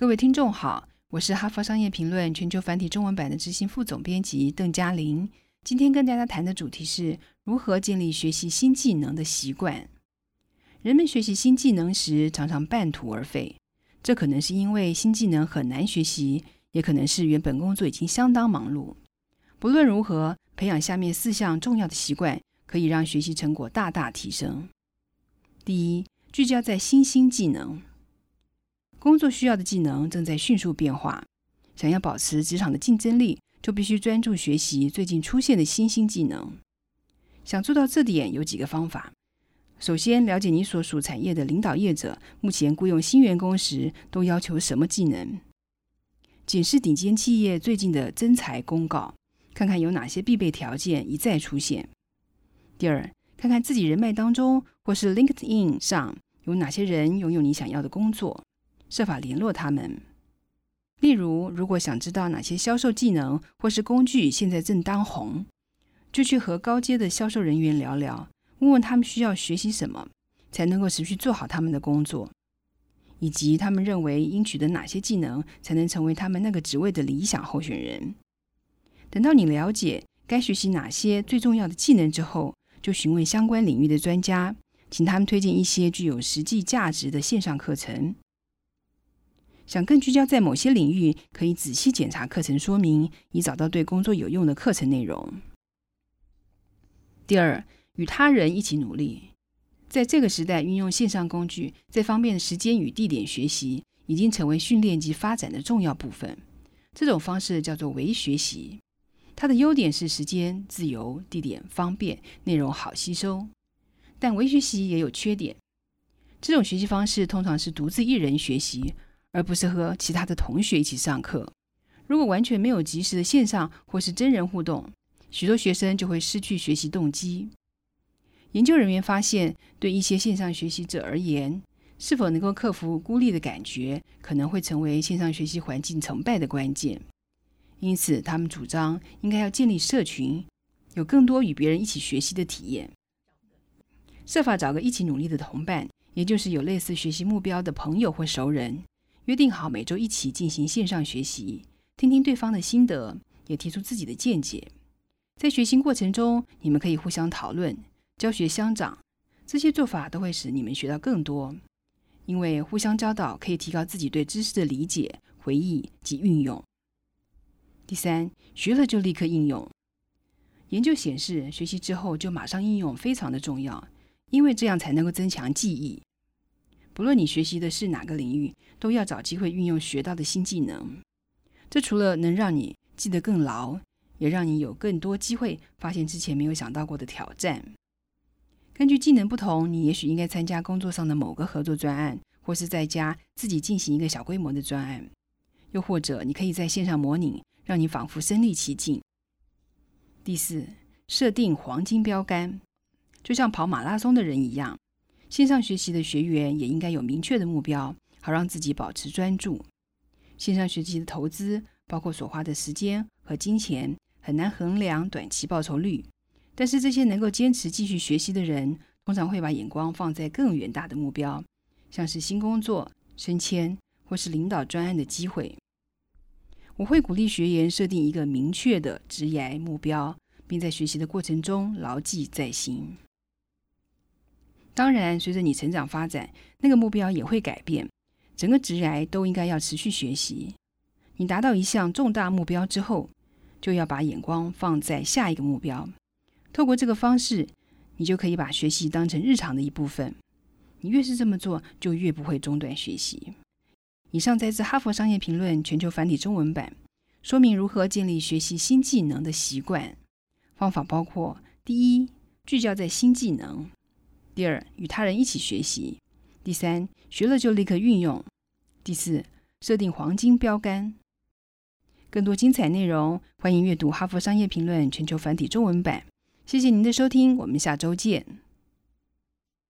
各位听众好，我是哈佛商业评论全球繁体中文版的执行副总编辑邓嘉玲。今天跟大家谈的主题是如何建立学习新技能的习惯。人们学习新技能时常常半途而废，这可能是因为新技能很难学习，也可能是原本工作已经相当忙碌。不论如何，培养下面四项重要的习惯，可以让学习成果大大提升。第一，聚焦在新兴技能。工作需要的技能正在迅速变化，想要保持职场的竞争力，就必须专注学习最近出现的新兴技能。想做到这点，有几个方法。首先，了解你所属产业的领导业者目前雇佣新员工时都要求什么技能，检视顶尖企业最近的增才公告，看看有哪些必备条件一再出现。第二，看看自己人脉当中或是 LinkedIn 上有哪些人拥有你想要的工作。设法联络他们。例如，如果想知道哪些销售技能或是工具现在正当红，就去和高阶的销售人员聊聊，问问他们需要学习什么，才能够持续做好他们的工作，以及他们认为应取得哪些技能，才能成为他们那个职位的理想候选人。等到你了解该学习哪些最重要的技能之后，就询问相关领域的专家，请他们推荐一些具有实际价值的线上课程。想更聚焦在某些领域，可以仔细检查课程说明，以找到对工作有用的课程内容。第二，与他人一起努力。在这个时代，运用线上工具，在方便的时间与地点学习，已经成为训练及发展的重要部分。这种方式叫做微学习。它的优点是时间自由、地点方便、内容好吸收。但微学习也有缺点。这种学习方式通常是独自一人学习。而不是和其他的同学一起上课。如果完全没有及时的线上或是真人互动，许多学生就会失去学习动机。研究人员发现，对一些线上学习者而言，是否能够克服孤立的感觉，可能会成为线上学习环境成败的关键。因此，他们主张应该要建立社群，有更多与别人一起学习的体验，设法找个一起努力的同伴，也就是有类似学习目标的朋友或熟人。约定好每周一起进行线上学习，听听对方的心得，也提出自己的见解。在学习过程中，你们可以互相讨论、教学相长，这些做法都会使你们学到更多。因为互相教导可以提高自己对知识的理解、回忆及运用。第三，学了就立刻应用。研究显示，学习之后就马上应用非常的重要，因为这样才能够增强记忆。不论你学习的是哪个领域，都要找机会运用学到的新技能。这除了能让你记得更牢，也让你有更多机会发现之前没有想到过的挑战。根据技能不同，你也许应该参加工作上的某个合作专案，或是在家自己进行一个小规模的专案。又或者，你可以在线上模拟，让你仿佛身临其境。第四，设定黄金标杆，就像跑马拉松的人一样。线上学习的学员也应该有明确的目标，好让自己保持专注。线上学习的投资包括所花的时间和金钱，很难衡量短期报酬率。但是这些能够坚持继续学习的人，通常会把眼光放在更远大的目标，像是新工作、升迁或是领导专案的机会。我会鼓励学员设定一个明确的职业目标，并在学习的过程中牢记在心。当然，随着你成长发展，那个目标也会改变。整个职涯都应该要持续学习。你达到一项重大目标之后，就要把眼光放在下一个目标。透过这个方式，你就可以把学习当成日常的一部分。你越是这么做，就越不会中断学习。以上摘自《哈佛商业评论》全球繁体中文版，说明如何建立学习新技能的习惯。方法包括：第一，聚焦在新技能。第二，与他人一起学习；第三，学了就立刻运用；第四，设定黄金标杆。更多精彩内容，欢迎阅读《哈佛商业评论》全球繁体中文版。谢谢您的收听，我们下周见。